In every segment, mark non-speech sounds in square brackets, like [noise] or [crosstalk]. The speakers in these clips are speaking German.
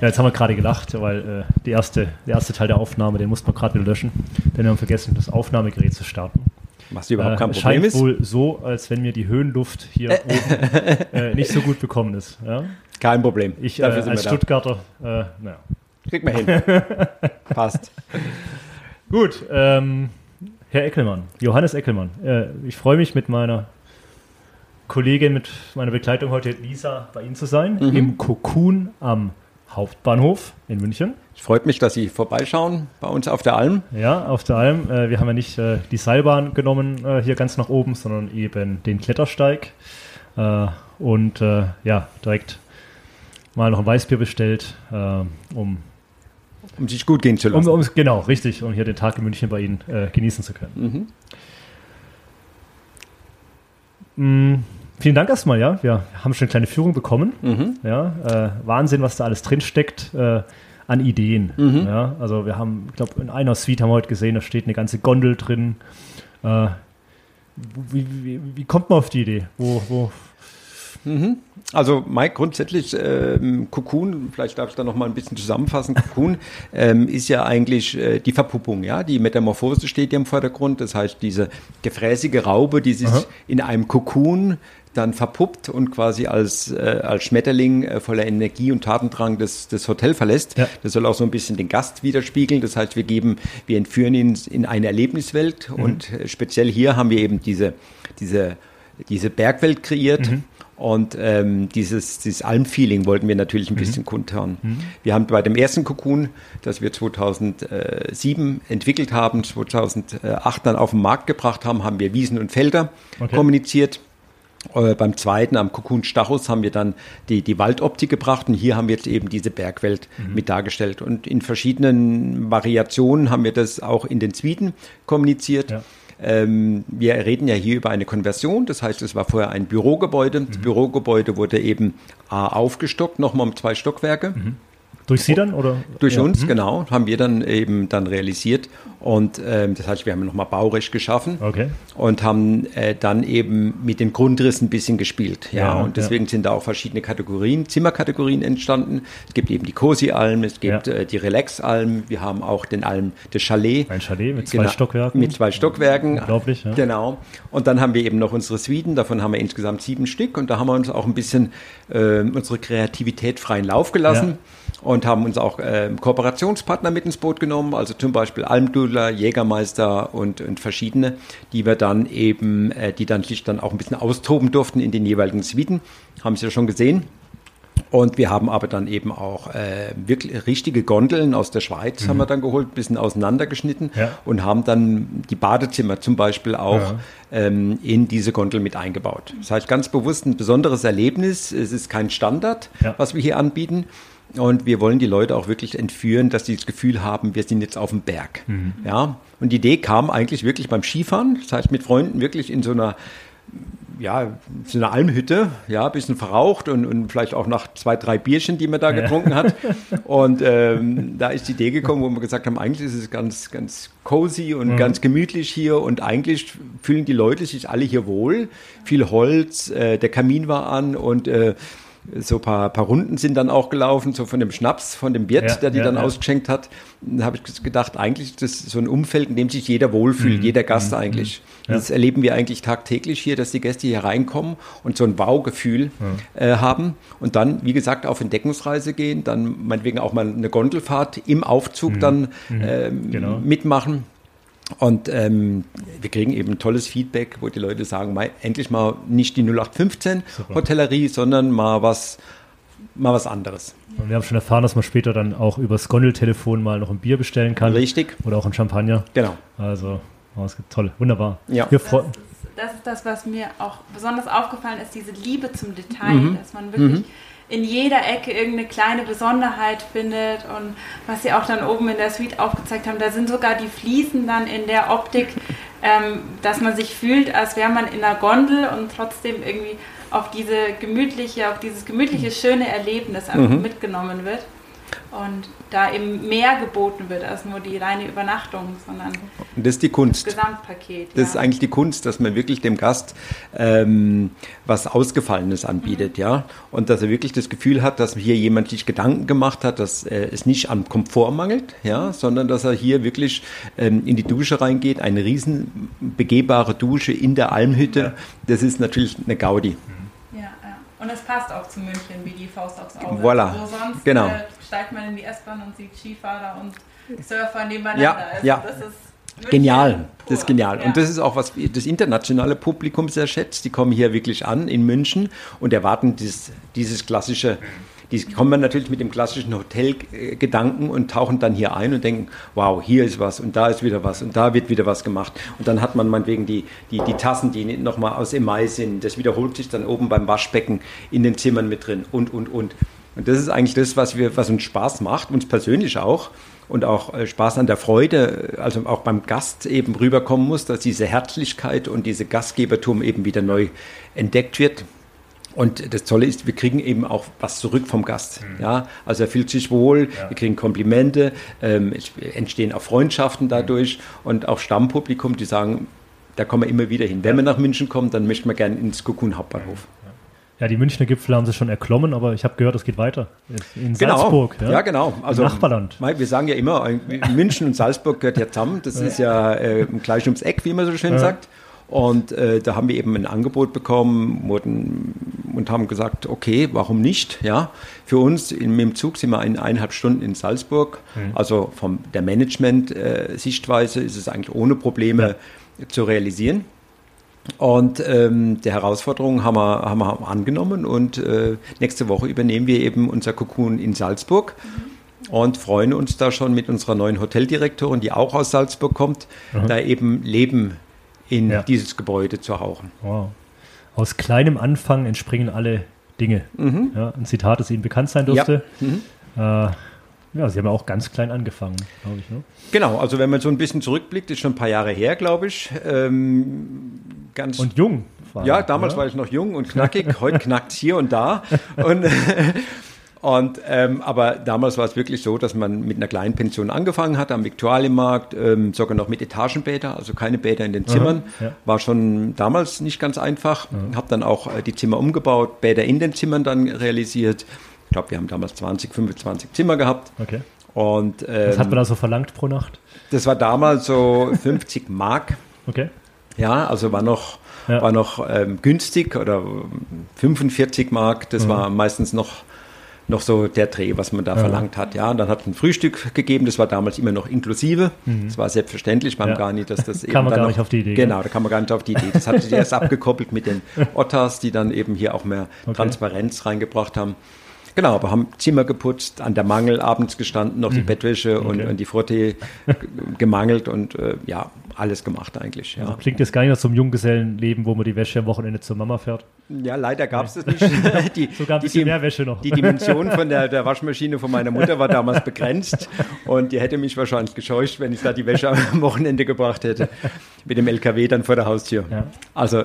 Ja, jetzt haben wir gerade gelacht, weil äh, die erste, der erste Teil der Aufnahme, den mussten wir gerade wieder löschen, denn wir haben vergessen, das Aufnahmegerät zu starten. Was überhaupt kein es Problem scheint ist. wohl so, als wenn mir die Höhenluft hier oben äh, nicht so gut bekommen ist. Ja? Kein Problem. Ich äh, als wir da. Stuttgarter, äh, naja. Kriegt man hin. [laughs] Passt. Gut, ähm, Herr Eckelmann, Johannes Eckelmann, äh, ich freue mich mit meiner Kollegin, mit meiner Begleitung heute Lisa bei Ihnen zu sein, Mhm. im Cocoon am Hauptbahnhof in München. Es freut mich, dass Sie vorbeischauen bei uns auf der Alm. Ja, auf der Alm. Äh, wir haben ja nicht äh, die Seilbahn genommen äh, hier ganz nach oben, sondern eben den Klettersteig. Und ja, direkt mal noch ein Weißbier bestellt, um, Um sich gut gehen zu um, lassen. um, genau, richtig, um hier den Tag in München bei Ihnen äh, genießen zu können. Mhm. Vielen Dank erstmal, ja. Wir haben schon eine kleine Führung bekommen. Mhm. Ja, äh, Wahnsinn, was da alles drin steckt äh, an Ideen. Mhm. Ja, also wir haben, ich glaube, in einer Suite haben wir heute gesehen, da steht eine ganze Gondel drin. Äh, wie, wie, wie kommt man auf die Idee? Wo, wo, Also Mike, grundsätzlich ähm, Cocoon, vielleicht darf ich da noch mal ein bisschen zusammenfassen. Cocoon [laughs] ähm, ist ja eigentlich äh, die Verpuppung, ja, die Metamorphose steht ja im Vordergrund. Das heißt, diese gefräßige Raube, die sich Aha. in einem Cocoon dann verpuppt und quasi als, äh, als Schmetterling äh, voller Energie und Tatendrang das, das Hotel verlässt. Ja. Das soll auch so ein bisschen den Gast widerspiegeln. Das heißt, wir geben, wir entführen ihn in eine Erlebniswelt und äh, speziell hier haben wir eben diese, diese, diese Bergwelt kreiert. Und ähm, dieses, dieses Almfeeling wollten wir natürlich ein bisschen kundtun. Wir haben bei dem ersten Cocoon, das wir 2007 entwickelt haben, 2008 dann auf den Markt gebracht haben, haben wir Wiesen und Felder Okay. kommuniziert. Äh, beim zweiten, am Cocoon Stachus, haben wir dann die, die Waldoptik gebracht und hier haben wir jetzt eben diese Bergwelt mit dargestellt. Und in verschiedenen Variationen haben wir das auch in den Suiten kommuniziert. Ja. Ähm, wir reden ja hier über eine Konversion, das heißt, es war vorher ein Bürogebäude. Das Bürogebäude wurde eben A, aufgestockt, nochmal um zwei Stockwerke. Durch Sie dann? Oder? Durch ja. uns, genau, haben wir dann eben dann realisiert. Und ähm, das heißt, wir haben nochmal Baurecht geschaffen Okay. und haben äh, dann eben mit den Grundrissen ein bisschen gespielt. Ja, Ja, und deswegen sind da auch verschiedene Kategorien, Zimmerkategorien entstanden. Es gibt eben die Cosi-Alm, es gibt Ja. äh, die Relax-Alm, wir haben auch den Alm des Chalet. Ein Chalet mit zwei Genau, Stockwerken. Mit zwei Stockwerken. Unglaublich, ja. Genau. Und dann haben wir eben noch unsere Suiten, davon haben wir insgesamt sieben Stück und da haben wir uns auch ein bisschen äh, unsere Kreativität freien Lauf gelassen. Und haben uns auch äh, Kooperationspartner mit ins Boot genommen, also zum Beispiel Almdudler, Jägermeister und, und verschiedene, die wir dann eben, äh, die dann sich dann auch ein bisschen austoben durften in den jeweiligen Suiten. Haben Sie ja schon gesehen. Und wir haben aber dann eben auch äh, wirklich richtige Gondeln aus der Schweiz haben wir dann geholt, ein bisschen auseinandergeschnitten Mhm. Ja. und haben dann die Badezimmer zum Beispiel auch Ja. ähm, in diese Gondel mit eingebaut. Das heißt ganz bewusst ein besonderes Erlebnis. Es ist kein Standard, Ja. was wir hier anbieten. Und wir wollen die Leute auch wirklich entführen, dass sie das Gefühl haben, wir sind jetzt auf dem Berg. Mhm. Ja. Und die Idee kam eigentlich wirklich beim Skifahren. Das heißt, mit Freunden wirklich in so einer ja, so eine Almhütte, ja, ein bisschen verraucht und, und vielleicht auch nach zwei, drei Bierchen, die man da Ja. getrunken hat. [laughs] Und ähm, da ist die Idee gekommen, wo wir gesagt haben, eigentlich ist es ganz, ganz cozy und Mhm. ganz gemütlich hier und eigentlich fühlen die Leute sich alle hier wohl. Viel Holz, äh, der Kamin war an und äh, so ein paar, paar Runden sind dann auch gelaufen, so von dem Schnaps, von dem Wirt, Ja, der die ja, dann ja. ausgeschenkt hat. Da habe ich gedacht, eigentlich ist das so ein Umfeld, in dem sich jeder wohlfühlt, jeder Gast eigentlich. Mhm. Ja. Das erleben wir eigentlich tagtäglich hier, dass die Gäste hier reinkommen und so ein Wow-Gefühl äh, haben und dann, wie gesagt, auf Entdeckungsreise gehen, dann meinetwegen auch mal eine Gondelfahrt im Aufzug dann ähm, Genau. mitmachen. Und ähm, wir kriegen eben tolles Feedback, wo die Leute sagen, mei, endlich mal nicht die 0815 Super. Hotellerie, sondern mal was, mal was anderes. Und wir haben schon erfahren, dass man später dann auch übers Gondeltelefon mal noch ein Bier bestellen kann. Richtig? Oder auch ein Champagner. Genau. Also, oh, es gibt toll, wunderbar. Ja. Wir Das freu- ist, das ist das, was mir auch besonders aufgefallen ist, diese Liebe zum Detail, dass man wirklich in jeder Ecke irgendeine kleine Besonderheit findet und was sie auch dann oben in der Suite aufgezeigt haben, da sind sogar die Fliesen dann in der Optik, ähm, dass man sich fühlt, als wäre man in einer Gondel und trotzdem irgendwie auf diese gemütliche, auf dieses gemütliche, schöne Erlebnis einfach mitgenommen wird. Und da eben mehr geboten wird als nur die reine Übernachtung, sondern und das ist die Kunst. das Gesamtpaket. Das ist eigentlich die Kunst, dass man wirklich dem Gast ähm, was Ausgefallenes anbietet, ja. Und dass er wirklich das Gefühl hat, dass hier jemand sich Gedanken gemacht hat, dass äh, es nicht am Komfort mangelt, ja, sondern dass er hier wirklich ähm, in die Dusche reingeht, eine riesen begehbare Dusche in der Almhütte. Das ist natürlich eine Gaudi. Und es passt auch zu München wie die Faust aufs Auge. Voilà. Wo sonst Genau. äh, steigt man in die S-Bahn und sieht Skifahrer und Surfer nebeneinander. Ja, also ja. Das ist Genial, das ist genial. Ja. Und das ist auch, was das internationale Publikum sehr schätzt. Die kommen hier wirklich an in München und erwarten dieses, dieses klassische, die kommen natürlich mit dem klassischen Hotelgedanken und tauchen dann hier ein und denken, wow, hier ist was und da ist wieder was und da wird wieder was gemacht. Und dann hat man meinetwegen die, die, die Tassen, die nochmal aus Email sind. Das wiederholt sich dann oben beim Waschbecken in den Zimmern mit drin und, und, und. Und das ist eigentlich das, was, wir, was uns Spaß macht, uns persönlich auch und auch äh, Spaß an der Freude, äh, also auch beim Gast eben rüberkommen muss, dass diese Herzlichkeit und diese Gastgebertum eben wieder neu entdeckt wird. Und das Tolle ist, wir kriegen eben auch was zurück vom Gast. Ja, also er fühlt sich wohl, wir kriegen Komplimente, ähm, es entstehen auch Freundschaften dadurch und auch Stammpublikum, die sagen, da kommen wir immer wieder hin. Wenn wir nach München kommen, dann möchten wir gerne ins Cocoon Hauptbahnhof. Ja, die Münchner Gipfel haben sie schon erklommen, aber ich habe gehört, es geht weiter. In Genau. Salzburg. Ja, genau. Also, Nachbarland. Wir sagen ja immer, München und Salzburg gehört ja zusammen. Das ist ja äh, gleich ums Eck, wie man so schön Ja. sagt. Und äh, da haben wir eben ein Angebot bekommen wurden, und haben gesagt, okay, warum nicht? Ja, für uns in, mit dem Zug sind wir in eineinhalb Stunden in Salzburg. Also von der Management-Sichtweise ist es eigentlich ohne Probleme zu realisieren. Und ähm, die Herausforderung haben wir, haben wir angenommen und äh, nächste Woche übernehmen wir eben unser Cocoon in Salzburg und freuen uns da schon mit unserer neuen Hoteldirektorin, die auch aus Salzburg kommt, da eben Leben in Ja. dieses Gebäude zu hauchen. Wow. Aus kleinem Anfang entspringen alle Dinge. Ja, ein Zitat, das Ihnen bekannt sein dürfte. Ja, äh, ja Sie haben ja auch ganz klein angefangen, glaube ich. Ne? Genau, also wenn man so ein bisschen zurückblickt, ist schon ein paar Jahre her, glaube ich. Ähm, ganz Und jung. allem, Ja, damals oder? war ich noch jung und knackig. Heute knackt es hier und da. [laughs] Und, und, ähm, aber damals war es wirklich so, dass man mit einer kleinen Pension angefangen hat am Viktualienmarkt, ähm, sogar noch mit Etagenbäder, also keine Bäder in den Zimmern. ja. War schon damals nicht ganz einfach. Habe dann auch äh, die Zimmer umgebaut, Bäder in den Zimmern dann realisiert. Ich glaube, wir haben damals 20, 25 Zimmer gehabt. Okay. Und Was ähm, hat man da so verlangt pro Nacht? das war damals so [laughs] 50 Mark Okay. ja, also war noch, Ja. war noch ähm, günstig oder ähm, 45 Mark. Das war meistens noch, noch so der Dreh, was man da verlangt hat. Ja, und dann hat es ein Frühstück gegeben. Das war damals immer noch inklusive. Das war selbstverständlich beim Ja. Garni, dass das [laughs] Kam man dann gar noch, nicht auf die Idee, Genau, da kam man gar nicht auf die Idee. Das hat sich erst [laughs] abgekoppelt mit den Ottas, die dann eben hier auch mehr Transparenz reingebracht haben. Genau, aber haben Zimmer geputzt, an der Mangel abends gestanden, noch die Bettwäsche und, Mhm. Okay. und die Frottee g- [laughs] gemangelt und äh, ja, alles gemacht eigentlich. Ja. Also klingt jetzt gar nicht nach so einem Junggesellenleben, wo man die Wäsche am Wochenende zur Mama fährt. Ja, leider gab es das nicht. [laughs] Die, Sogar ein bisschen die, mehr Wäsche noch. die Dimension von der, der Waschmaschine von meiner Mutter war damals begrenzt und die hätte mich wahrscheinlich gescheucht, wenn ich da die Wäsche am Wochenende gebracht hätte. Mit dem LKW dann vor der Haustür. Ja. Also,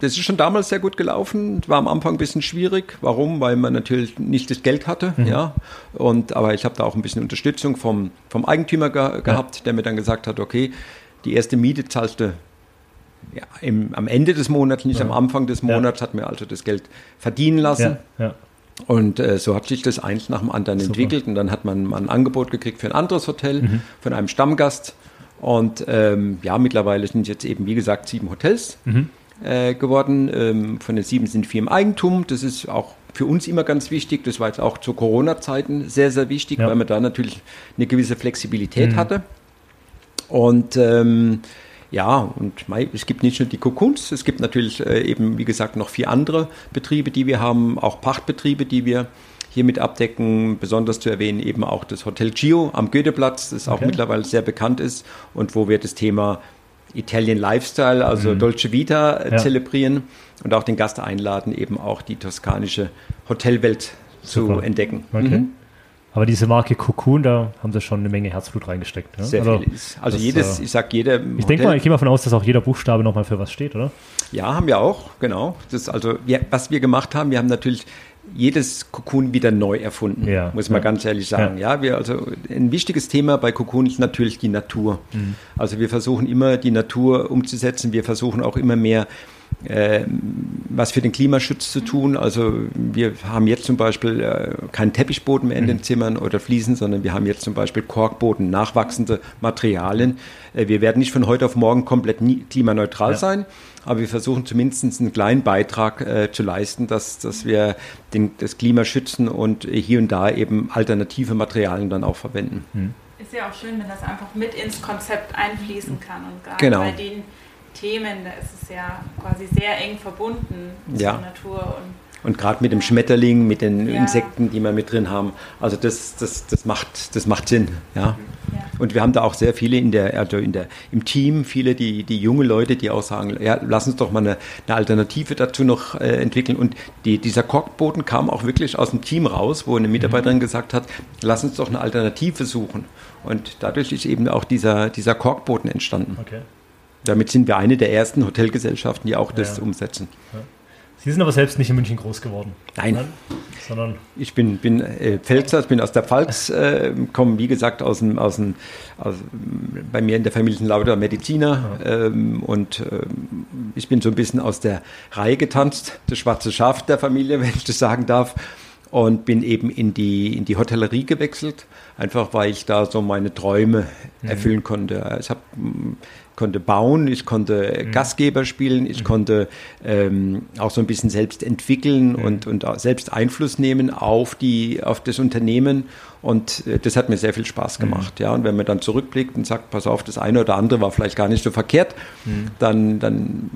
das ist schon damals sehr gut gelaufen. War am Anfang ein bisschen schwierig. Warum? Weil man natürlich nicht das Geld hatte. Mhm. Ja. Und, aber ich habe da auch ein bisschen Unterstützung vom, vom Eigentümer ge gehabt, der mir dann gesagt hat, okay, die erste Miete zahlst du ja, im, am Ende des Monats, nicht am Anfang des Ja. Monats, hat mir also das Geld verdienen lassen. Ja, ja. Und äh, so hat sich das eins nach dem anderen entwickelt. Und dann hat man mal ein Angebot gekriegt für ein anderes Hotel Mhm. von einem Stammgast. Und ähm, ja, mittlerweile sind jetzt eben, wie gesagt, sieben Hotels Mhm. äh, geworden. Ähm, von den sieben sind vier im Eigentum. Das ist auch für uns immer ganz wichtig. Das war jetzt auch zu Corona-Zeiten sehr, sehr wichtig, Ja. weil man da natürlich eine gewisse Flexibilität hatte. Und ähm, ja, und es gibt nicht nur die Cocoons, es gibt natürlich äh, eben, wie gesagt, noch vier andere Betriebe, die wir haben, auch Pachtbetriebe, die wir hiermit abdecken. Besonders zu erwähnen eben auch das Hotel Gio am Goetheplatz, das auch Okay. mittlerweile sehr bekannt ist und wo wir das Thema Italian Lifestyle, also Dolce Vita, äh, Mhm. Ja. zelebrieren und auch den Gast einladen, eben auch die toskanische Hotelwelt zu Super. entdecken. Okay. Mhm. Aber diese Marke Cocoon, da haben sie schon eine Menge Herzblut reingesteckt. Ja? Sehr viel ist. Also das, jedes, äh, ich sag jeder. Ich denke mal, ich gehe mal davon aus, dass auch jeder Buchstabe nochmal für was steht, oder? Ja, haben wir auch, genau. Das also, wir, was wir gemacht haben, wir haben natürlich jedes Cocoon wieder neu erfunden, Ja, muss man ja. ganz ehrlich sagen. Ja. wir also ein wichtiges Thema bei Cocoon ist natürlich die Natur. Mhm. Also wir versuchen immer die Natur umzusetzen. Wir versuchen auch immer mehr äh, was für den Klimaschutz zu tun. Also wir haben jetzt zum Beispiel äh, keinen Teppichboden mehr in Mhm. den Zimmern oder Fliesen, sondern wir haben jetzt zum Beispiel Korkboden, nachwachsende Materialien. Äh, wir werden nicht von heute auf morgen komplett nie, klimaneutral Ja. sein, aber wir versuchen zumindest einen kleinen Beitrag äh, zu leisten, dass, dass wir den, das Klima schützen und hier und da eben alternative Materialien dann auch verwenden. Ist ja auch schön, wenn das einfach mit ins Konzept einfließen kann. Und gerade Genau. bei den Themen, da ist es ja quasi sehr eng verbunden Ja. zur Natur. Und Und gerade mit dem Schmetterling, mit den Ja. Insekten, die wir mit drin haben, also das, das, das, macht, das macht Sinn. Ja. ja. Und wir haben da auch sehr viele in der, also in der, im Team, viele, die, die junge Leute, die auch sagen, ja, lass uns doch mal eine, eine Alternative dazu noch äh, entwickeln. Und die, dieser Korkboden kam auch wirklich aus dem Team raus, wo eine Mitarbeiterin gesagt hat, lass uns doch eine Alternative suchen. Und dadurch ist eben auch dieser, dieser Korkboden entstanden. Okay. Damit sind wir eine der ersten Hotelgesellschaften, die auch das Ja. umsetzen. Sie sind aber selbst nicht in München groß geworden. Nein. Sondern Ich bin, bin äh, Pfälzer, ich bin aus der Pfalz, äh, komme wie gesagt aus dem, aus dem aus, bei mir in der Familie sind lauter Mediziner ähm, und ähm, ich bin so ein bisschen aus der Reihe getanzt, das schwarze Schaf der Familie, [laughs] wenn ich das sagen darf, und bin eben in die, in die Hotellerie gewechselt, einfach weil ich da so meine Träume erfüllen konnte. Ich hab, mm, konnte bauen, ich konnte Gastgeber spielen, ich konnte ähm, auch so ein bisschen selbst entwickeln und, und auch selbst Einfluss nehmen auf, die, auf das Unternehmen. Und äh, das hat mir sehr viel Spaß gemacht. Ja. Und wenn man dann zurückblickt und sagt, pass auf, das eine oder andere war vielleicht gar nicht so verkehrt, dann, dann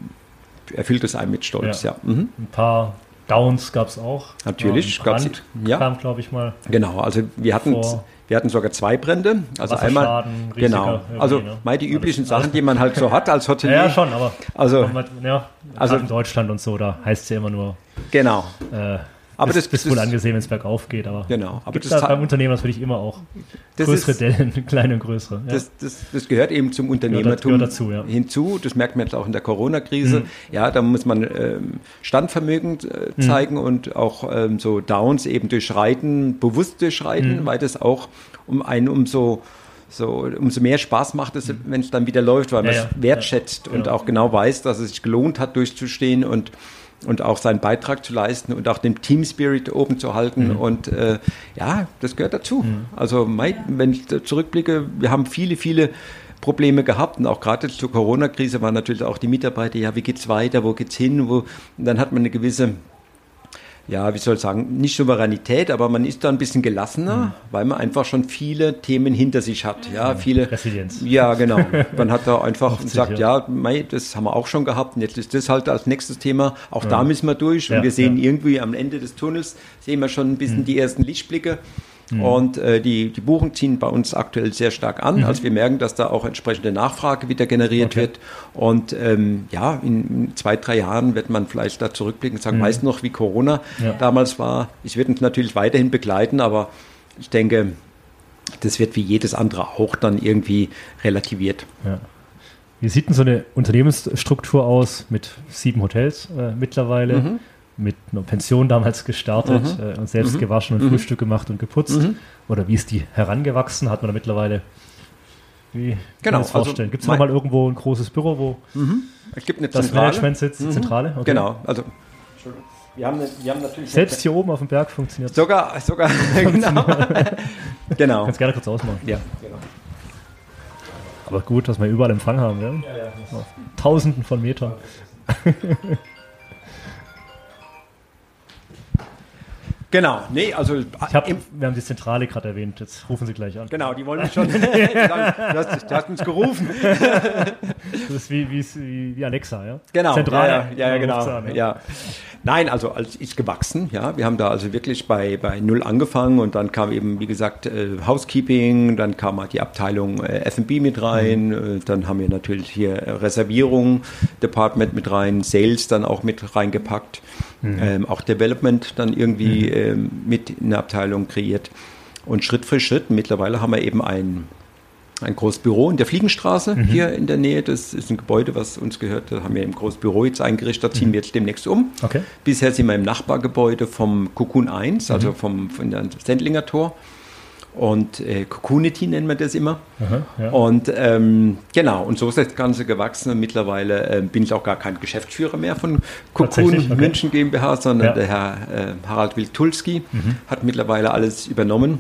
erfüllt es einen mit Stolz. Ja. Ja. Mhm. ein paar Downs gab es auch. Natürlich, Ja, gab's- ja. kam, glaube ich mal. Genau, also wir hatten, Vor- wir hatten sogar zwei Brände. Also einmal, riesiger genau, irgendwie, also ne? mal die üblichen Sachen, die man halt so hat als Hotelier. Ja, ja, schon, aber Also, ja, also- also in Deutschland und so, da heißt es ja immer nur, genau. äh, Aber ist, das- das- wohl angesehen, wenn es bergauf geht. Aber Genau, aber gibt das da beim Unternehmen natürlich immer auch größere ist- Dellen, [laughs] kleine und größere. Ja. Das, das, das gehört eben zum Unternehmertum gehört dazu, ja. hinzu. Das merkt man jetzt auch in der Corona-Krise. Mhm. Ja, da muss man ähm, Standvermögen äh, zeigen und auch ähm, so Downs eben durchschreiten, bewusst durchschreiten, Mhm. weil das auch um einen umso so, umso mehr Spaß macht es, wenn es dann wieder läuft, weil Mhm. Ja, man es wertschätzt Ja, und genau. auch genau weiß, dass es sich gelohnt hat, durchzustehen und und auch seinen Beitrag zu leisten und auch den Team Spirit oben zu halten. Mhm. Und äh, ja, das gehört dazu. Also mei, wenn ich da zurückblicke, wir haben viele, viele Probleme gehabt und auch gerade jetzt zur Corona-Krise waren natürlich auch die Mitarbeiter, ja, wie geht's weiter, wo geht's hin? Wo, und dann hat man eine gewisse ja, wie soll ich sagen, nicht Souveränität, aber man ist da ein bisschen gelassener, weil man einfach schon viele Themen hinter sich hat. Ja, viele. Resilienz. Ja, genau. [laughs] Man hat da einfach gesagt, ja. ja, mei, das haben wir auch schon gehabt und jetzt ist das halt als nächstes Thema. Auch da müssen wir durch und Ja, wir sehen ja. Mhm. irgendwie am Ende des Tunnels, sehen wir schon ein bisschen die ersten Lichtblicke. Und äh, die, die Buchungen ziehen bei uns aktuell sehr stark an. Also wir merken, dass da auch entsprechende Nachfrage wieder generiert Mhm. Okay. wird. Und ähm, ja, in, zwei, drei Jahren wird man vielleicht da zurückblicken und sagen, weißt du noch, wie Corona Mhm. Ja. damals war? Ich werde uns natürlich weiterhin begleiten, aber ich denke, das wird wie jedes andere auch dann irgendwie relativiert. Ja. Wie sieht denn so eine Unternehmensstruktur aus mit sieben Hotels äh, mittlerweile, Mhm. Mit einer Pension damals gestartet äh, und selbst gewaschen und Mhm. Frühstück gemacht und geputzt? Oder wie ist die herangewachsen? Hat man da mittlerweile, wie kann Genau, man das also vorstellen? Gibt es nochmal irgendwo ein großes Büro, wo Es gibt eine das Zentrale. Management sitzt, die Zentrale? Okay. Genau, also Entschuldigung. wir haben, wir haben natürlich Selbst hier oben auf dem Berg funktioniert sogar sogar [laughs] [laughs] genau genau Kannst gerne kurz ausmachen. ja genau. Aber gut, dass wir überall Empfang haben, ja? Auf Tausenden von Metern. Genau nee also Ich hab, wir haben die Zentrale gerade erwähnt, jetzt rufen Sie gleich an. genau die wollen mich [laughs] schon du, hast, du hast uns gerufen Das ist wie, wie, wie, Alexa, ja? Genau, Zentrale. ja, ja, ja, genau. an, ja. Nein, also als ist gewachsen, ja. Wir haben da also wirklich bei, bei Null angefangen und dann kam eben, wie gesagt, äh, Housekeeping, dann kam halt die Abteilung äh, F&B mit rein, äh, dann haben wir natürlich hier Reservierung, Department mit rein, Sales dann auch mit reingepackt, ähm, auch Development dann irgendwie ähm, mit in der Abteilung kreiert. Und Schritt für Schritt, mittlerweile haben wir eben ein ein großes Büro in der Fliegenstraße mhm. hier in der Nähe. Das ist ein Gebäude, was uns gehört. Da haben wir ein großes Büro jetzt eingerichtet. Da ziehen mhm. wir jetzt demnächst um. Okay. Bisher sind wir im Nachbargebäude vom Cocoon 1, also mhm. vom, von der Sendlinger Tor. Und äh, Cocoonity nennen wir das immer. Aha, ja. Und ähm, genau, und so ist das Ganze gewachsen. Und mittlerweile äh, bin ich auch gar kein Geschäftsführer mehr von Cocoon okay. München GmbH, sondern ja. der Herr äh, Harald Wiltulski mhm. hat mittlerweile alles übernommen.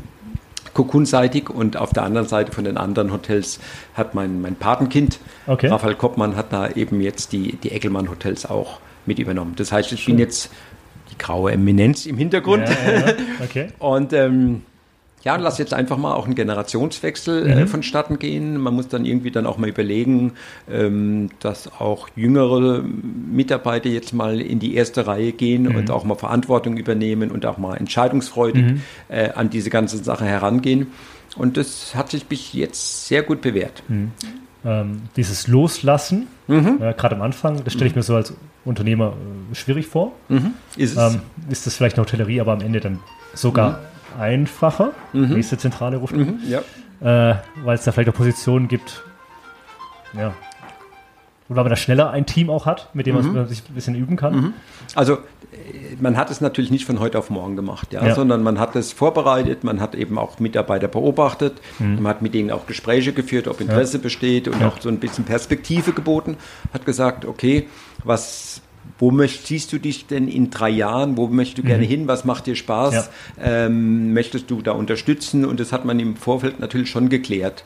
Cocoon-seitig und auf der anderen Seite von den anderen Hotels hat mein, mein Patenkind, okay. Raphael Koppmann, hat da eben jetzt die, die Eckelmann-Hotels auch mit übernommen. Das heißt, ich Schön. bin jetzt die graue Eminenz im Hintergrund. Ja, [laughs] okay. und ähm, ja, lass jetzt einfach mal auch einen Generationswechsel äh, mhm. vonstatten gehen. Man muss dann irgendwie dann auch mal überlegen, ähm, dass auch jüngere Mitarbeiter jetzt mal in die erste Reihe gehen mhm. und auch mal Verantwortung übernehmen und auch mal entscheidungsfreudig mhm. äh, an diese ganze Sache herangehen. Und das hat sich bis jetzt sehr gut bewährt. Mhm. Ähm, dieses Loslassen, mhm. äh, gerade am Anfang, das stelle ich mir so als Unternehmer äh, schwierig vor. Mhm. Ist, ähm, ist das vielleicht eine Hotellerie, aber am Ende dann sogar einfacher. Mhm. Nächste Zentrale ruft mhm, ja. äh, weil es da vielleicht auch Positionen gibt, ja, weil man da schneller ein Team auch hat, mit dem mhm. man sich ein bisschen üben kann. Mhm. Also man hat es natürlich nicht von heute auf morgen gemacht, ja, ja. sondern man hat es vorbereitet, man hat eben auch Mitarbeiter beobachtet, mhm. man hat mit denen auch Gespräche geführt, ob Interesse ja. besteht und auch so ein bisschen Perspektive geboten, hat gesagt, okay, was wo möcht, siehst du dich denn in drei Jahren? Wo möchtest du mhm. gerne hin? Was macht dir Spaß? Ja. Ähm, möchtest du da unterstützen? Und das hat man im Vorfeld natürlich schon geklärt.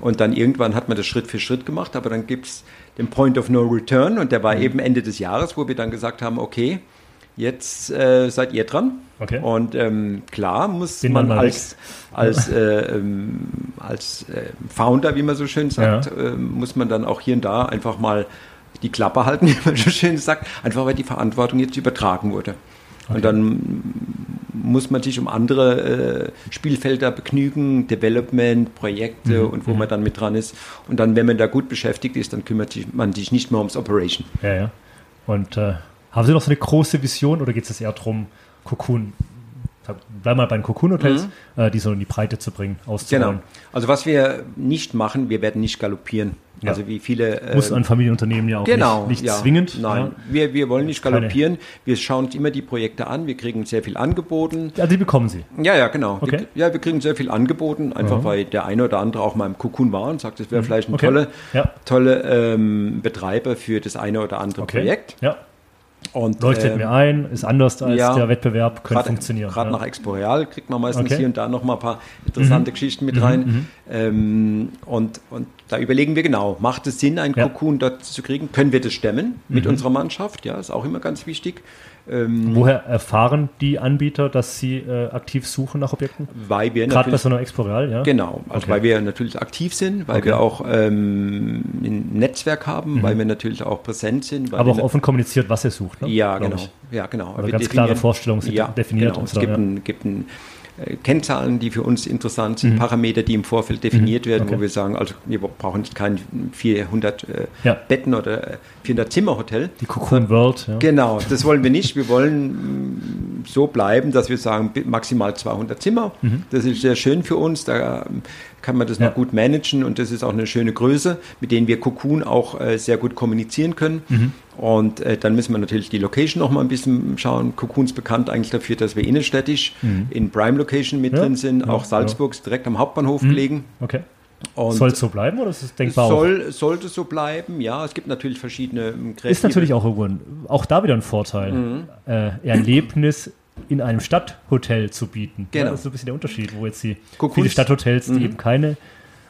Und dann irgendwann hat man das Schritt für Schritt gemacht, aber dann gibt es den Point of No Return und der war mhm. eben Ende des Jahres, wo wir dann gesagt haben, okay, jetzt äh, seid ihr dran. Okay. Und ähm, klar muss Bin man als, als, äh, ähm, als äh, Founder, wie man so schön sagt, ja. Ähm, muss man dann auch hier und da einfach mal die Klappe halten, [laughs] wie man so schön sagt, einfach weil die Verantwortung jetzt übertragen wurde. Okay. Und dann muss man sich um andere äh, Spielfelder begnügen, Development, Projekte mhm. und wo mhm. man dann mit dran ist. Und dann, wenn man da gut beschäftigt ist, dann kümmert sich, man sich nicht mehr ums Operation. Ja, ja. Und äh, haben Sie noch so eine große Vision oder geht es eher darum, Cocoon bleib mal bei den Cocoon-Hotels, mhm. äh, die so in die Breite zu bringen, auszubauen. Genau. Also was wir nicht machen, wir werden nicht galoppieren. Ja. Also wie viele. Äh, Muss ein Familienunternehmen ja auch genau, nicht, nicht ja, zwingend. Nein, ja. wir, wir wollen nicht galoppieren. Keine. Wir schauen uns immer die Projekte an. Wir kriegen sehr viel angeboten. Ja, die bekommen Sie. Ja, ja, genau. Okay. Wir, ja, wir kriegen sehr viel angeboten, einfach mhm. weil der eine oder andere auch mal im Cocoon war und sagt, das wäre mhm. vielleicht ein okay. tolle, tolle ähm, Betreiber für das eine oder andere okay. Projekt. Ja. Und, Leuchtet ähm, mir ein, ist anders als ja, der Wettbewerb, könnte grad, funktionieren. Gerade ja. nach Exporeal kriegt man meistens okay. hier und da noch mal ein paar interessante mhm. Geschichten mit mhm. rein. Mhm. Ähm, und, und da überlegen wir genau, macht es Sinn, einen ja. Cocoon dort zu kriegen? Können wir das stemmen mit mhm. unserer Mannschaft? Ja, ist auch immer ganz wichtig. Ähm, Woher erfahren die Anbieter, dass sie äh, aktiv suchen nach Objekten? Weil wir Gerade bei so einer Exporeal, ja? Genau, also okay. weil wir natürlich aktiv sind, weil okay. wir auch ähm, ein Netzwerk haben, mhm. weil wir natürlich auch präsent sind. Aber auch offen kommuniziert, was ihr sucht, ne? Ja, genau. Ja, genau. Aber ganz klare Vorstellungen sind ja, definiert. Genau. Es so, gibt, ja. ein, gibt ein Kennzahlen, die für uns interessant sind, mhm. Parameter, die im Vorfeld definiert mhm. werden, okay. wo wir sagen, also wir brauchen kein 400 äh, ja. Betten oder 400 äh, Zimmer Hotel. Die Cocoon World. Ja. Genau, das wollen wir nicht. Wir wollen mm, so bleiben, dass wir sagen, maximal 200 Zimmer. Mhm. Das ist sehr schön für uns. Da kann man das ja. noch gut managen und das ist auch eine schöne Größe, mit denen wir Cocoon auch äh, sehr gut kommunizieren können. Und äh, dann müssen wir natürlich die Location noch mal ein bisschen schauen. Cocoon ist bekannt eigentlich dafür, dass wir innenstädtisch mhm. in Prime Location mit ja. drin sind. Ja. Auch Salzburg ist direkt am Hauptbahnhof mhm. gelegen. Okay. soll es so bleiben oder ist es denkbar? Soll, sollte so bleiben, ja. Es gibt natürlich verschiedene Kreative. Ist natürlich auch, auch da wieder ein Vorteil. Mhm. Äh, Erlebnis in einem Stadthotel zu bieten. Genau. Das ist so ein bisschen der Unterschied, wo jetzt die Kuckucks. viele Stadthotels, die mhm. eben keine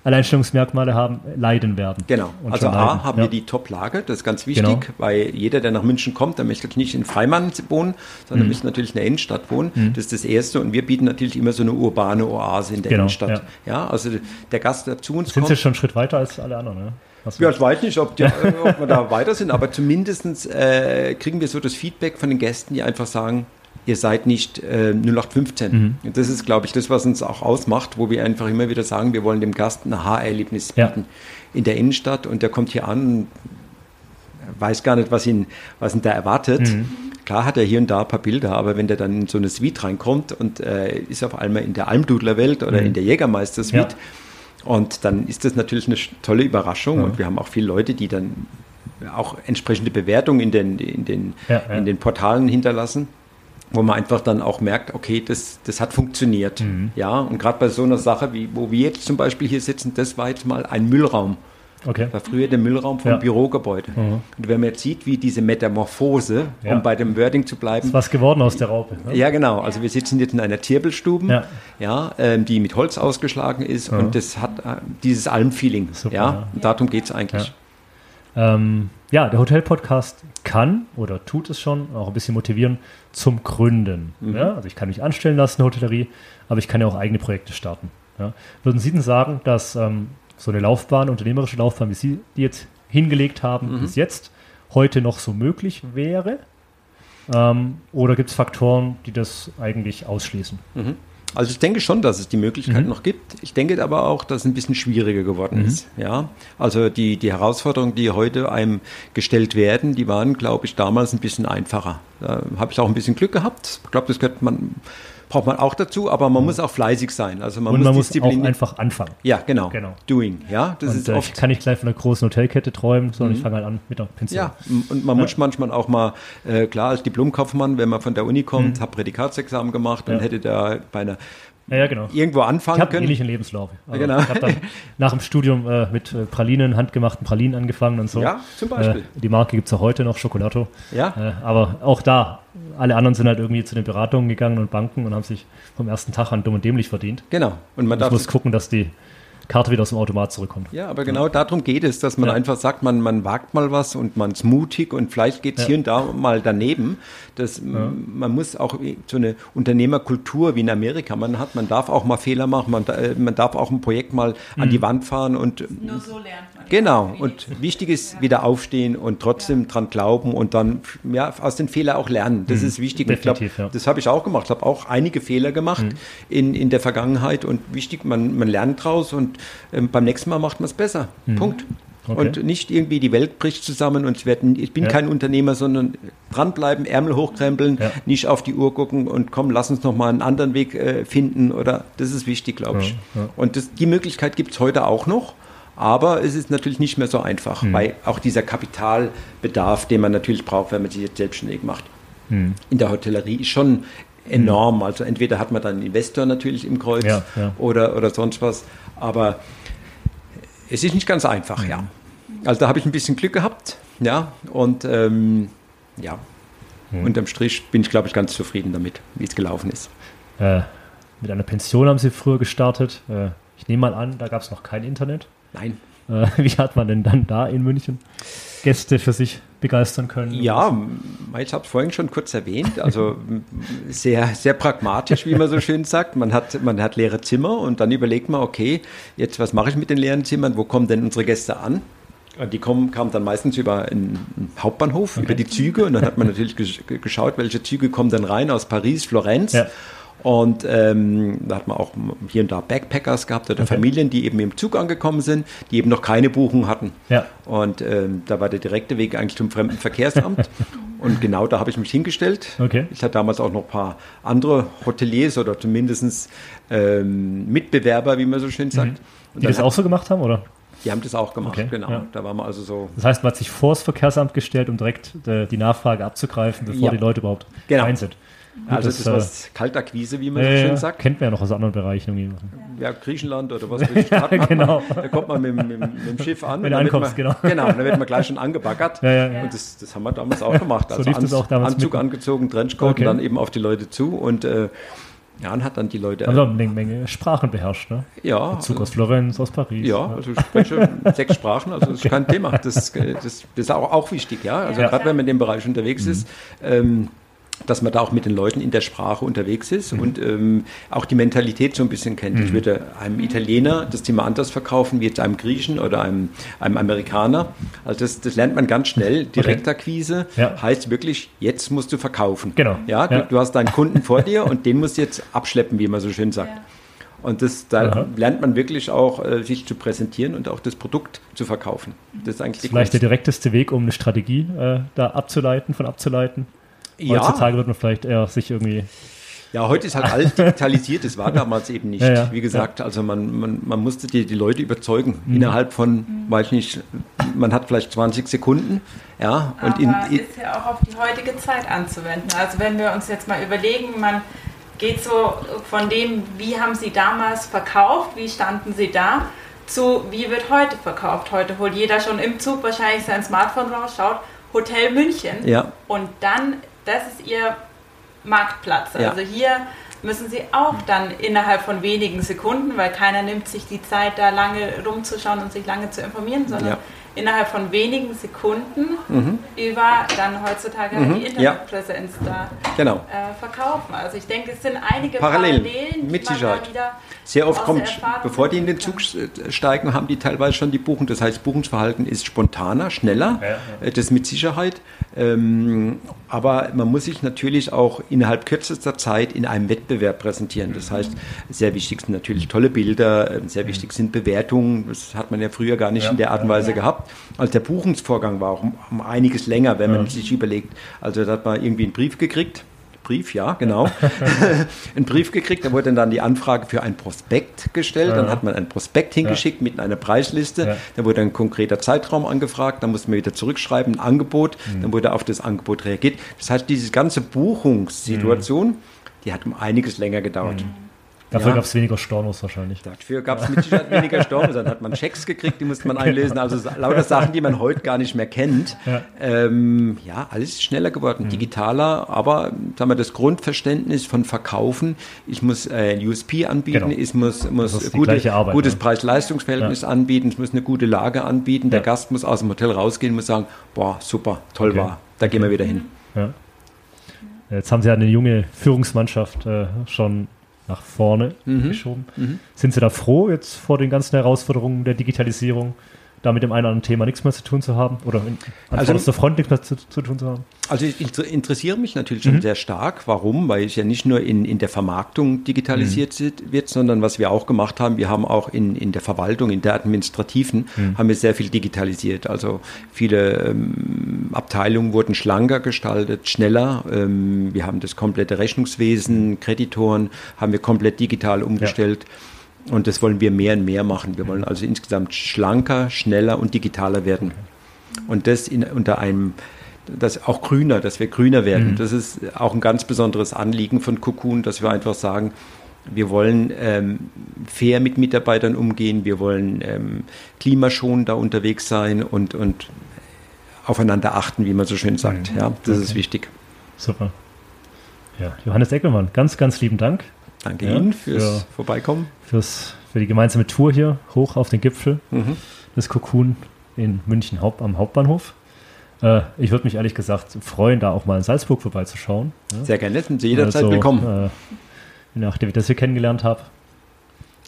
Alleinstellungsmerkmale haben, leiden werden. Genau. Also A haben ja. wir die Top-Lage, das ist ganz wichtig, genau. weil jeder, der nach München kommt, der möchte nicht in Freimann wohnen, sondern mhm. möchte natürlich in der Innenstadt wohnen. Mhm. Das ist das Erste. Und wir bieten natürlich immer so eine urbane Oase in der genau. Innenstadt. Ja. ja. also der Gast, der zu uns sind kommt. Sind Sie schon einen Schritt weiter als alle anderen, ne? Ja, ich weiß nicht, ob, die, [laughs] ob wir da weiter sind, aber zumindest äh, kriegen wir so das Feedback von den Gästen, die einfach sagen, ihr seid nicht äh, 0815. Mhm. Und das ist, glaube ich, das, was uns auch ausmacht, wo wir einfach immer wieder sagen, wir wollen dem Gast ein Aha-Erlebnis bieten ja. in der Innenstadt und der kommt hier an und weiß gar nicht, was ihn, was ihn da erwartet. Mhm. Klar hat er hier und da ein paar Bilder, aber wenn der dann in so eine Suite reinkommt und äh, ist auf einmal in der Almdudler-Welt oder mhm. in der Jägermeister-Suite, ja Und dann ist das natürlich eine tolle Überraschung. Und wir haben auch viele Leute, die dann auch entsprechende Bewertungen in den, in den, Ja, ja. in den Portalen hinterlassen wo man einfach dann auch merkt, okay, das, das hat funktioniert. Mhm. Ja, und gerade bei so einer Sache, wie wo wir jetzt zum Beispiel hier sitzen, das war jetzt mal ein Müllraum. Okay. War früher der Müllraum vom Ja. Bürogebäude. Mhm. Und wenn man jetzt sieht, wie diese Metamorphose, Ja. um bei dem Wording zu Ist bleiben, was geworden aus der Raupe. Ne? ja, genau. Also wir sitzen jetzt in einer Tirbelstube, Ja. ähm, die mit Holz ausgeschlagen ist und das hat äh, dieses Almfeeling. Super, ja? ja. Und darum geht es eigentlich. Ähm, ja, der Hotel-Podcast kann oder tut es schon auch ein bisschen motivieren zum Gründen. Mhm. Ja? Also ich kann mich anstellen lassen in der Hotellerie, aber ich kann ja auch eigene Projekte starten. Ja? Würden Sie denn sagen, dass ähm, so eine Laufbahn, unternehmerische Laufbahn, wie Sie die jetzt hingelegt haben Mhm. bis jetzt, heute noch so möglich wäre? Ähm, oder gibt es Faktoren, die das eigentlich ausschließen? Also ich denke schon, dass es die Möglichkeit Mhm. noch gibt. Ich denke aber auch, dass es ein bisschen schwieriger geworden Mhm. ist. Ja, also die, die Herausforderungen, die heute einem gestellt werden, die waren, glaube ich, damals ein bisschen einfacher. Da habe ich auch ein bisschen Glück gehabt. Ich glaube, das könnte man, braucht man auch dazu, aber man muss auch fleißig sein. Also man Und muss man muss auch einfach anfangen. ja, genau. Genau. Doing. Ja, das Und ist äh, ich oft. kann nicht gleich von einer großen Hotelkette träumen, sondern ich fange halt an mit der Pension. Ja, und man muss manchmal auch mal, äh, klar, als Diplomkaufmann, wenn man von der Uni kommt, habe Prädikatsexamen gemacht und Mhm. Ja. hätte da bei einer Ja, ja, genau. irgendwo Ich anfangen habe einen können. ähnlichen Lebenslauf. Also Genau. Ich habe dann [laughs] nach dem Studium äh, mit äh, Pralinen, handgemachten Pralinen angefangen und so. Ja, zum Beispiel. Äh, die Marke gibt es auch heute noch, Schokolato. Ja. Äh, aber auch da, alle anderen sind halt irgendwie zu den Beratungen gegangen und Banken und haben sich vom ersten Tag an dumm und dämlich verdient. Genau. Und man Ich darf muss gucken, dass die Karte wieder aus dem Automat zurückkommt. Ja, aber genau darum geht es, dass man Ja. einfach sagt, man, man wagt mal was und man ist mutig und vielleicht geht es Ja. hier und da mal daneben. Das, Man muss auch so eine Unternehmerkultur wie in Amerika man hat. Man darf auch mal Fehler machen, man, äh, man darf auch ein Projekt mal Mhm. an die Wand fahren und Nur so lernt man. Genau, und wichtig ist wieder aufstehen und trotzdem dran glauben und dann ja, aus den Fehlern auch lernen. Das ist wichtig. Und ich glaub, Mhm. definitiv, ja. Mhm. Das habe ich auch gemacht. Ich habe auch einige Fehler gemacht in, in der Vergangenheit und wichtig, man, man lernt draus und ähm, beim nächsten Mal macht man es besser. Punkt. Mhm. Okay. Und nicht irgendwie die Welt bricht zusammen und es werden, ich bin Ja. kein Unternehmer, sondern dranbleiben, Ärmel hochkrempeln, Ja. nicht auf die Uhr gucken und komm, lass uns noch mal einen anderen Weg äh, finden oder das ist wichtig, glaube ich. Ja. Und das, die Möglichkeit gibt es heute auch noch. Aber es ist natürlich nicht mehr so einfach, Hm. weil auch dieser Kapitalbedarf, den man natürlich braucht, wenn man sich jetzt selbstständig macht, Hm. in der Hotellerie ist schon enorm. Also entweder hat man dann einen Investor natürlich im Kreuz Ja, ja. Oder, oder sonst was. Aber es ist nicht ganz einfach, ja. Also da habe ich ein bisschen Glück gehabt, ja. Und ähm, ja, unterm Strich bin ich, glaube ich, ganz zufrieden damit, wie es gelaufen ist. Äh, mit einer Pension haben Sie früher gestartet. Äh, ich nehme mal an, da gab es noch kein Internet. Nein. Äh, [laughs] wie hat man denn dann da in München Gäste für sich begeistern können? Ja, ich habe es vorhin schon kurz erwähnt. Also [laughs] sehr, sehr pragmatisch, wie man so schön sagt. Man hat, man hat leere Zimmer und dann überlegt man, okay, jetzt was mache ich mit den leeren Zimmern? Wo kommen denn unsere Gäste an? Die kommen, kamen dann meistens über einen Hauptbahnhof, über die Züge. Und dann hat man natürlich gesch- geschaut, welche Züge kommen dann rein aus Paris, Florenz. Ja. Und ähm, da hat man auch hier und da Backpackers gehabt oder Okay. Familien, die eben im Zug angekommen sind, die eben noch keine Buchung hatten. Ja. Und ähm, da war der direkte Weg eigentlich zum Fremdenverkehrsamt. [laughs] und genau da habe ich mich hingestellt. Okay. Ich hatte damals auch noch ein paar andere Hoteliers oder zumindest ähm, Mitbewerber, wie man so schön sagt. Mhm. Die das hat- auch so gemacht haben, oder? die haben das auch gemacht, Okay, genau. ja. Da waren wir also so. Das heißt, man hat sich vor das Verkehrsamt gestellt, um direkt äh, die Nachfrage abzugreifen, bevor Ja. die Leute überhaupt Genau. rein sind. Also das, das, äh, was Kaltakquise, wie man Ja, so ja, schön ja, sagt. kennt man ja noch aus anderen Bereichen irgendwie. Ja, Griechenland oder was [laughs] weiß ich. Hat, hat genau. Man, da kommt man mit, mit, mit dem Schiff an. Wenn du ankommst, man, genau. Genau, dann wird man gleich schon angebaggert. Ja, ja, ja. Und das, das haben wir damals auch gemacht. So Also das Anz- auch damals Anzug mit. angezogen, Trenchcoat Okay. und dann eben auf die Leute zu. Und äh, ja, und hat dann die Leute. Wir eine Menge, Sprachen beherrscht, ne? ja, Zug also, aus Florenz, aus Paris. ja, also ich spreche [laughs] sechs Sprachen, also das ist kein Thema. Das, äh, das, das ist auch, auch wichtig, ja. Also Ja. gerade wenn man in dem Bereich unterwegs Mhm. ist, ähm, dass man da auch mit den Leuten in der Sprache unterwegs ist Mhm. und ähm, auch die Mentalität so ein bisschen kennt. Ich würde einem Italiener das Thema anders verkaufen wie jetzt einem Griechen oder einem, einem Amerikaner. Also das, das lernt man ganz schnell. Direktakquise Ja. heißt wirklich, jetzt musst du verkaufen. Genau. Ja, du, Ja. du hast deinen Kunden vor dir und den musst du jetzt abschleppen, wie man so schön sagt. Ja. Und das, da Aha. lernt man wirklich auch, äh, sich zu präsentieren und auch das Produkt zu verkaufen. Das ist eigentlich die Vielleicht der direkteste Weg, um eine Strategie äh, da abzuleiten, von abzuleiten. Ja. Heutzutage wird man vielleicht eher sich irgendwie Ja, heute ist halt [laughs] alles digitalisiert, das war damals eben nicht. Ja, ja, Wie gesagt, also man, man, man musste die, die Leute überzeugen. Innerhalb von, weiß ich nicht, man hat vielleicht 20 Sekunden. Ja, und Aber in, ist ja auch auf die heutige Zeit anzuwenden. Also wenn wir uns jetzt mal überlegen, man geht so von dem, wie haben sie damals verkauft, wie standen sie da, zu wie wird heute verkauft. Heute holt jeder schon im Zug wahrscheinlich sein Smartphone raus, schaut Hotel München Ja. und dann, das ist ihr Marktplatz. Ja. Also hier müssen sie auch dann innerhalb von wenigen Sekunden, weil keiner nimmt sich die Zeit, da lange rumzuschauen und sich lange zu informieren, sondern Ja. Innerhalb von wenigen Sekunden über dann heutzutage halt die Ja. Internetpräsenz da genau. äh, verkaufen. Also ich denke, es sind einige Parallelen, Parallelen, die mit man Sicherheit. da wieder Sehr oft kommt, bevor die in den Zug äh, steigen, haben die teilweise schon die Buchung. Das heißt, Buchungsverhalten ist spontaner, schneller, Ja, ja. äh, das mit Sicherheit. Ähm, aber man muss sich natürlich auch innerhalb kürzester Zeit in einem Wettbewerb präsentieren. Das heißt, sehr wichtig sind natürlich tolle Bilder, äh, sehr wichtig sind Bewertungen. Das hat man ja früher gar nicht Ja, in der Art und ja. Weise Ja. Gehabt. Also der Buchungsvorgang war auch um, einiges länger, wenn man Ja. sich überlegt. Also da hat man irgendwie einen Brief gekriegt. Brief, ja, genau. [laughs] [laughs] einen Brief gekriegt, da wurde dann die Anfrage für ein Prospekt gestellt, dann Ja. hat man ein Prospekt hingeschickt mit einer Preisliste, Ja. da wurde ein konkreter Zeitraum angefragt, dann musste man wieder zurückschreiben, ein Angebot, Mhm. dann wurde auf das Angebot reagiert. Das heißt, diese ganze Buchungssituation, die hat um einiges länger gedauert. Dafür Ja. gab es weniger Stornos wahrscheinlich. Dafür gab es mit Sicherheit weniger Stornos. Dann hat man Schecks gekriegt, die musste man einlösen. Also sa- lauter Sachen, die man heute gar nicht mehr kennt. Ja. Ähm, ja, alles ist schneller geworden, Mhm. digitaler. Aber sagen wir, das Grundverständnis von Verkaufen, ich muss äh, ein USP anbieten, Genau. ich muss, muss gute, Arbeit, gutes ne? Preis-Leistungs-Verhältnis anbieten, ich muss eine gute Lage anbieten. Der Ja. Gast muss aus dem Hotel rausgehen und muss sagen, boah, super, toll Okay. war. Da gehen wir wieder hin. Ja. Jetzt haben sie ja eine junge Führungsmannschaft äh, schon nach vorne Mhm. geschoben. Sind Sie da froh, jetzt vor den ganzen Herausforderungen der Digitalisierung, da mit dem einen oder anderen Thema nichts mehr zu tun zu haben? Oder in, an Also- vorderster Front nichts mehr zu, zu tun zu haben? Also ich inter- interessiere mich natürlich Mhm. schon sehr stark. Warum? Weil es ja nicht nur in, in der Vermarktung digitalisiert Mhm. wird, sondern was wir auch gemacht haben, wir haben auch in, in der Verwaltung, in der administrativen, Mhm. haben wir sehr viel digitalisiert. Also viele ähm, Abteilungen wurden schlanker gestaltet, schneller. Ähm, wir haben das komplette Rechnungswesen, Kreditoren, haben wir komplett digital umgestellt. Und das wollen wir mehr und mehr machen. Wir wollen also insgesamt schlanker, schneller und digitaler werden. Und das in, unter einem, das auch grüner, dass wir grüner werden. Das ist auch ein ganz besonderes Anliegen von Cocoon, dass wir einfach sagen, wir wollen ähm, fair mit Mitarbeitern umgehen, wir wollen ähm, klimaschonender unterwegs sein und, und aufeinander achten, wie man so schön sagt. Ja, das ist Okay. wichtig. Super. Ja, Johannes Eckelmann, ganz, ganz lieben Dank Danke Ja, Ihnen fürs für- Vorbeikommen. fürs, für die gemeinsame Tour hier hoch auf den Gipfel Mhm. des Cocoon in München Haupt, am Hauptbahnhof. Äh, ich würde mich ehrlich gesagt freuen, da auch mal in Salzburg vorbeizuschauen. Ja? Sehr gerne, sind Sie jederzeit Also, willkommen. Äh, nachdem ich das hier kennengelernt habe,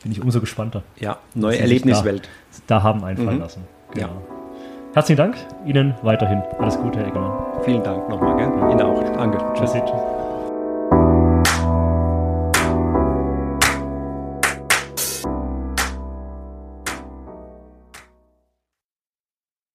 bin ich umso gespannter. Ja, neue Erlebniswelt. Da, da haben einfallen Mhm. lassen. Ja. Herzlichen Dank. Ihnen weiterhin alles Gute, Herr Eckermann. Vielen Dank nochmal. Gell? Ihnen auch. Danke. Tschüss. Tschüss.